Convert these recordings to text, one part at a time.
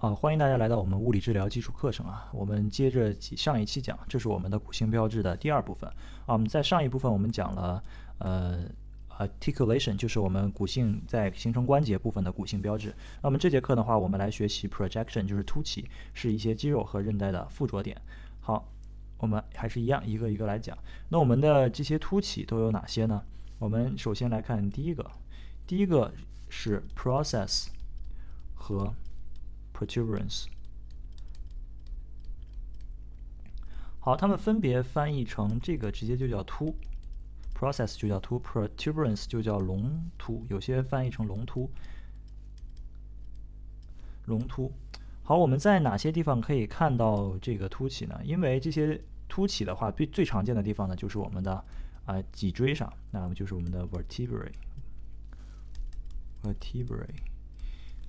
啊，欢迎大家来到我们物理治疗基础课程啊。我们接着上一期讲，这是我们的骨性标志的第二部分啊。我们在上一部分我们讲了呃 articulation，就是我们骨性在形成关节部分的骨性标志。那么这节课的话，我们来学习 projection，就是凸起，是一些肌肉和韧带的附着点。好，我们还是一样一个一个来讲。那我们的这些凸起都有哪些呢？我们首先来看第一个，第一个是 process 和 protuberance，好，它们分别翻译成这个直接就叫突，process 就叫突，protuberance 就叫隆突，有些翻译成隆突，隆突。好，我们在哪些地方可以看到这个凸起呢？因为这些凸起的话，最最常见的地方呢，就是我们的啊脊椎上，那么就是我们的 vertebrae，vertebrae，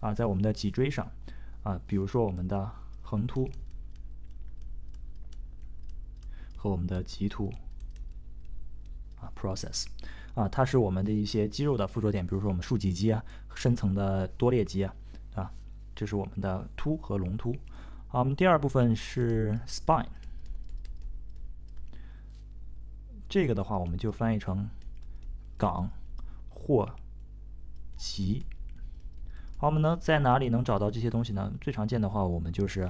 啊，在我们的脊椎上。啊，比如说我们的横突和我们的棘突啊，process 啊，它是我们的一些肌肉的附着点，比如说我们竖脊肌啊，深层的多裂肌啊，啊，这是我们的突和隆突。好，我们第二部分是 spine，这个的话我们就翻译成岗或脊。好，我们能在哪里能找到这些东西呢？最常见的话，我们就是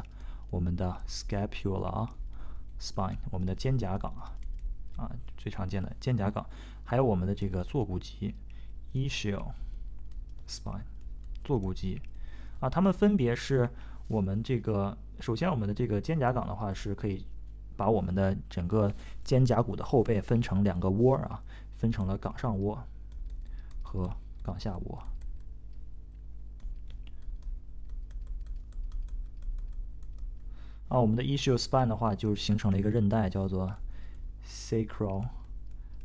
我们的 scapula spine，我们的肩胛岗啊，啊，最常见的肩胛岗，还有我们的这个坐骨肌 ischial spine，坐骨肌啊，它们分别是我们这个，首先我们的这个肩胛岗的话是可以把我们的整个肩胛骨的后背分成两个窝啊，分成了岗上窝和岗下窝。啊，我们的 ischial spine 的话，就是形成了一个韧带，叫做 sacral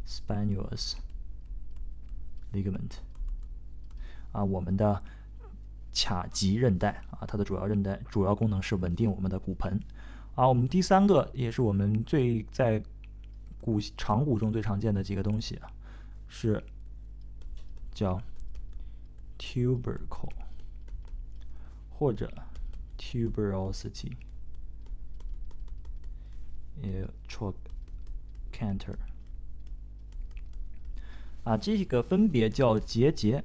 spinous ligament。啊，我们的髂棘韧带啊，它的主要韧带主要功能是稳定我们的骨盆。啊，我们第三个也是我们最在骨长骨中最常见的几个东西啊，是叫 tubercle 或者 tuberosity。呃，trochanter 啊，这个分别叫结节、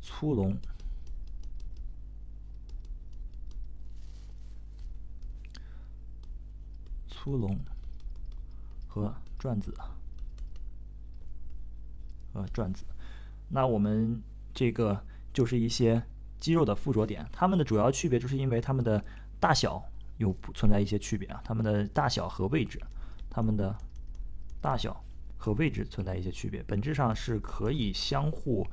粗隆、粗隆和转子和转子。那我们这个就是一些肌肉的附着点，它们的主要区别就是因为它们的大小。有存在一些区别啊，它们的大小和位置，它们的大小和位置存在一些区别，本质上是可以相互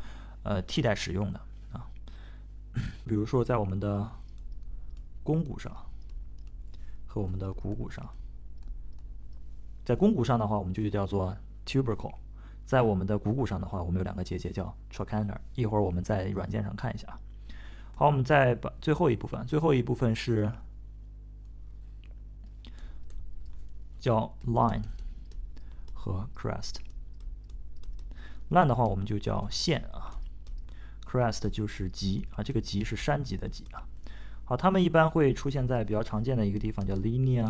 呃替代使用的啊。比如说在我们的肱骨上和我们的股骨上，在肱骨上的话，我们就叫做 tubercle；在我们的股骨上的话，我们有两个结节叫 trochanter。一会儿我们在软件上看一下。好，我们再把最后一部分，最后一部分是。叫 line 和 crest。line 的话，我们就叫线啊；crest 就是脊啊，这个脊是山脊的脊啊。好，它们一般会出现在比较常见的一个地方，叫 linea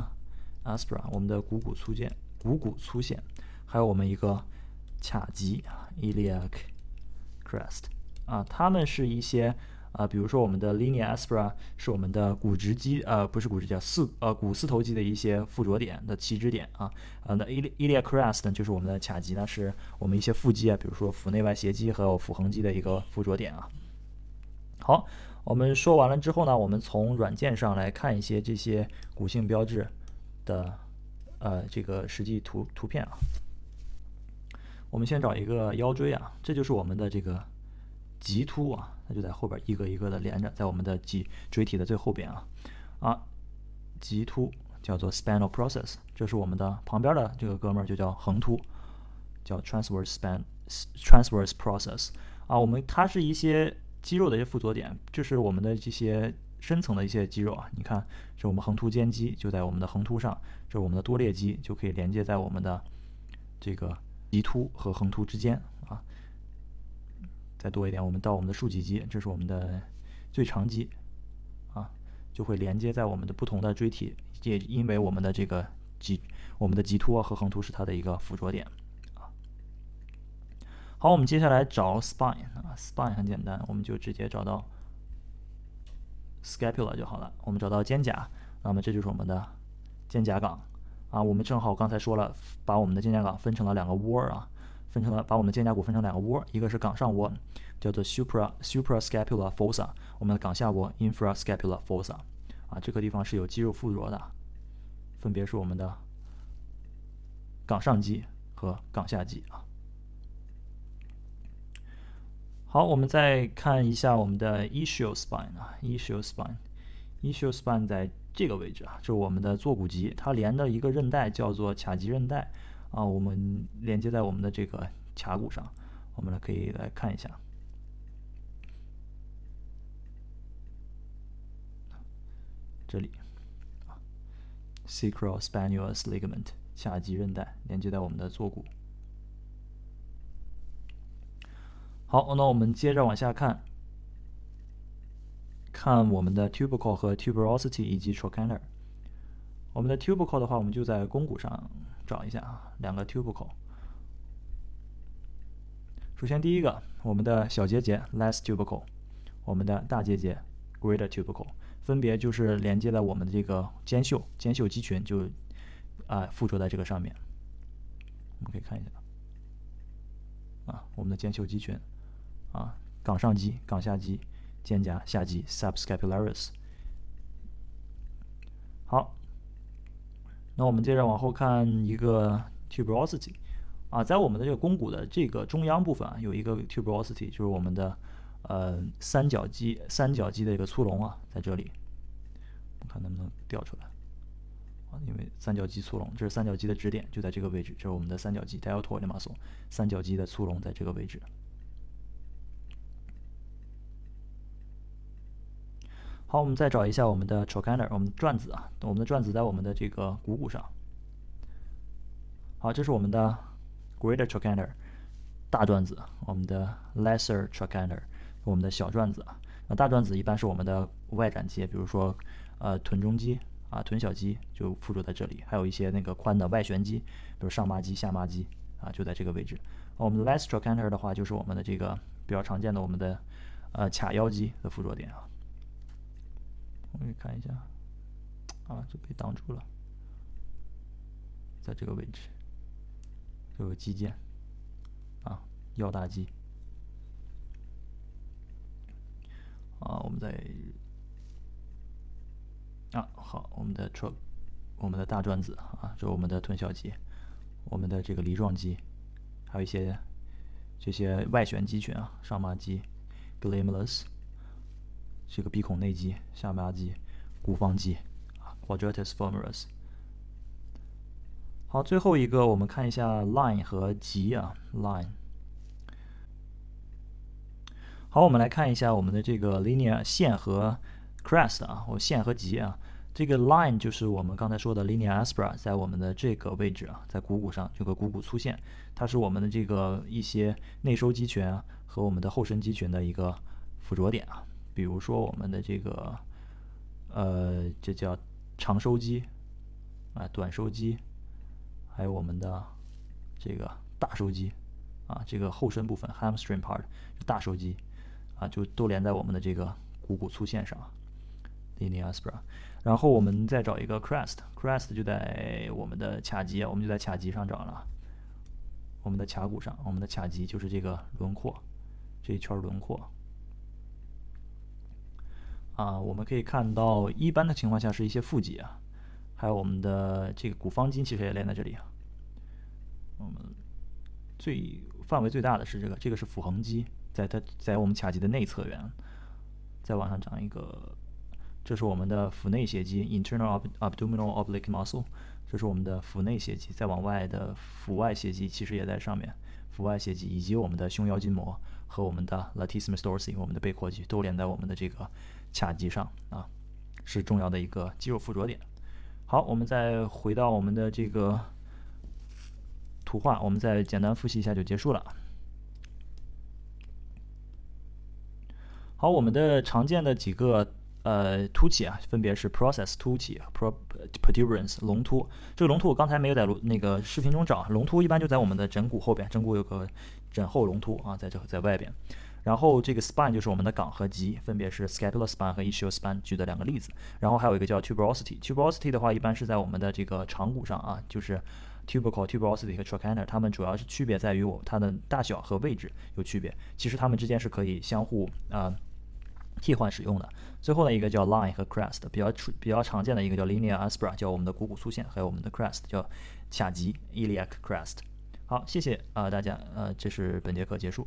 aspra，我们的股骨粗线，股骨粗线，还有我们一个髂脊 iliac crest 啊，它们是一些。啊，比如说我们的 linear aspera 是我们的股直肌，呃，不是股直肌，四呃股四头肌的一些附着点的起止点啊。呃，那 ilia crest 呢，就是我们的髂肌呢，是我们一些腹肌啊，比如说腹内外斜肌和腹横肌的一个附着点啊。好，我们说完了之后呢，我们从软件上来看一些这些骨性标志的呃这个实际图图片啊。我们先找一个腰椎啊，这就是我们的这个。棘突啊，它就在后边一个一个的连着，在我们的脊椎体的最后边啊啊，棘突叫做 spinal process，这是我们的旁边的这个哥们儿就叫横突，叫 transverse span transverse process 啊，我们它是一些肌肉的一些附着点，这是我们的这些深层的一些肌肉啊，你看，是我们横突肩肌就在我们的横突上，这是我们的多裂肌就可以连接在我们的这个棘突和横突之间啊。再多一点，我们到我们的竖脊肌，这是我们的最长肌啊，就会连接在我们的不同的椎体，也因为我们的这个脊，我们的棘突和横突是它的一个附着点啊。好，我们接下来找 spine 啊，spine 很简单，我们就直接找到 scapula 就好了。我们找到肩胛，那么这就是我们的肩胛岗啊。我们正好刚才说了，把我们的肩胛岗分成了两个窝啊。分成了把我们的肩胛骨分成两个窝，一个是岗上窝，叫做 supra suprascapular fossa，我们的岗下窝 infrascapular fossa，啊，这个地方是有肌肉附着的，分别是我们的岗上肌和岗下肌啊。好，我们再看一下我们的 ischial spine 啊，ischial spine，ischial spine 在这个位置啊，就是我们的坐骨棘，它连的一个韧带叫做髂棘韧带。啊，我们连接在我们的这个髂骨上，我们来可以来看一下，这里，sacrospinous ligament 髂棘韧带连接在我们的坐骨。好，那我们接着往下看，看我们的 tubercle 和 tuberosity 以及 trochanter。我们的 tubercle 的话，我们就在肱骨上。找一下啊，两个 tubercle。首先第一个，我们的小结节 less tubercle，我们的大结节 greater tubercle，分别就是连接在我们的这个肩袖，肩袖肌群就啊附着在这个上面。我们可以看一下啊，我们的肩袖肌群啊，冈上肌、冈下肌、肩胛下肌 subscapularis。好。那我们接着往后看一个 tuberosity，啊，在我们的这个肱骨的这个中央部分啊，有一个 tuberosity，就是我们的呃三角肌三角肌的一个粗隆啊，在这里，我看能不能调出来。啊，因为三角肌粗隆，这是三角肌的支点，就在这个位置，这是我们的三角肌 deltoid muscle，三角肌的粗隆在这个位置。好，我们再找一下我们的 trochanter，我们转子啊，我们的转子在我们的这个股骨上。好，这是我们的 greater trochanter，大转子；我们的 lesser trochanter，我们的小转子啊。那大转子一般是我们的外展肌，比如说呃臀中肌啊、臀小肌就附着在这里，还有一些那个宽的外旋肌，比如上麻肌、下麻肌啊，就在这个位置。我们的 less trochanter 的话，就是我们的这个比较常见的我们的呃髂腰肌的附着点啊。我们看一下，啊，就被挡住了，在这个位置，这个肌腱，啊，腰大肌，啊，我们在，啊，好，我们的 tr，我们的大转子啊，这是我们的臀小肌，我们的这个梨状肌，还有一些这些外旋肌群啊，上麻肌，glamulus。这个鼻孔内肌、下巴肌、股方肌啊，quadratus femoris。好，最后一个我们看一下 line 和棘啊，line。好，我们来看一下我们的这个 “linear” 线和 crest 啊，我线和棘啊。这个 line 就是我们刚才说的 linear aspera，在我们的这个位置啊，在股骨上这个股骨粗线，它是我们的这个一些内收肌群和我们的后伸肌群的一个附着点啊。比如说我们的这个，呃，这叫长收肌啊，短收肌，还有我们的这个大收肌啊，这个后身部分 hamstring part 大收肌啊，就都连在我们的这个股骨粗线上 linea aspera。然后我们再找一个 crest，crest 就在我们的髂肌，我们就在髂肌上找了，我们的髂骨上，我们的髂肌就是这个轮廓，这一圈轮廓。啊，我们可以看到，一般的情况下是一些腹肌啊，还有我们的这个股方肌，其实也连在这里啊。我们最范围最大的是这个，这个是腹横肌，在它在我们髂肌的内侧缘，再往上长一个，这是我们的腹内斜肌 （internal abdominal oblique muscle），这是我们的腹内斜肌，再往外的腹外斜肌其实也在上面，腹外斜肌以及我们的胸腰筋膜和我们的 latissimus dorsi，我们的背阔肌都连在我们的这个。髂肌上啊，是重要的一个肌肉附着点。好，我们再回到我们的这个图画，我们再简单复习一下就结束了。好，我们的常见的几个呃突起啊，分别是 process 突起、pro protuberance 龙突。这个龙突我刚才没有在那个视频中找，龙突一般就在我们的枕骨后边，枕骨有个枕后龙突啊，在这在外边。然后这个 spine 就是我们的冈和棘，分别是 scapular spine 和 ischial spine 举的两个例子。然后还有一个叫 tuberosity，tuberosity 的话一般是在我们的这个长骨上啊，就是 tubercle、tuberosity 和 trochanter，它们主要是区别在于我它的大小和位置有区别。其实它们之间是可以相互啊替换使用的。最后的一个叫 line 和 crest，比较出比较常见的一个叫 Linear aspera，叫我们的股骨粗线，还有我们的 crest 叫卡棘 iliac crest。好，谢谢啊大家，呃，这是本节课结束。